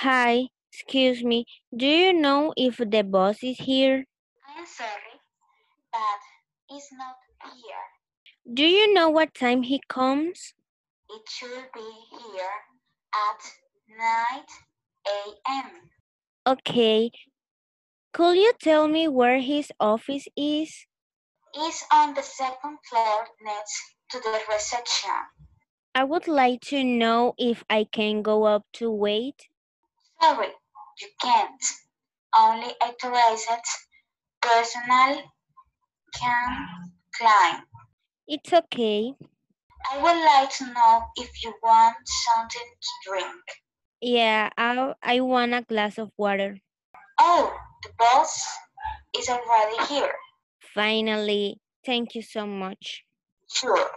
Hi, excuse me. Do you know if the boss is here? I'm sorry, but he's not here. Do you know what time he comes? It should be here at 9 a.m. Okay. Could you tell me where his office is? It's on the second floor next to the reception. I would like to know if I can go up to wait. Sorry, you can't. Only authorized personnel can climb. It's okay. I would like to know if you want something to drink. Yeah, I, I want a glass of water. Oh, the boss is already here. Finally, thank you so much. Sure.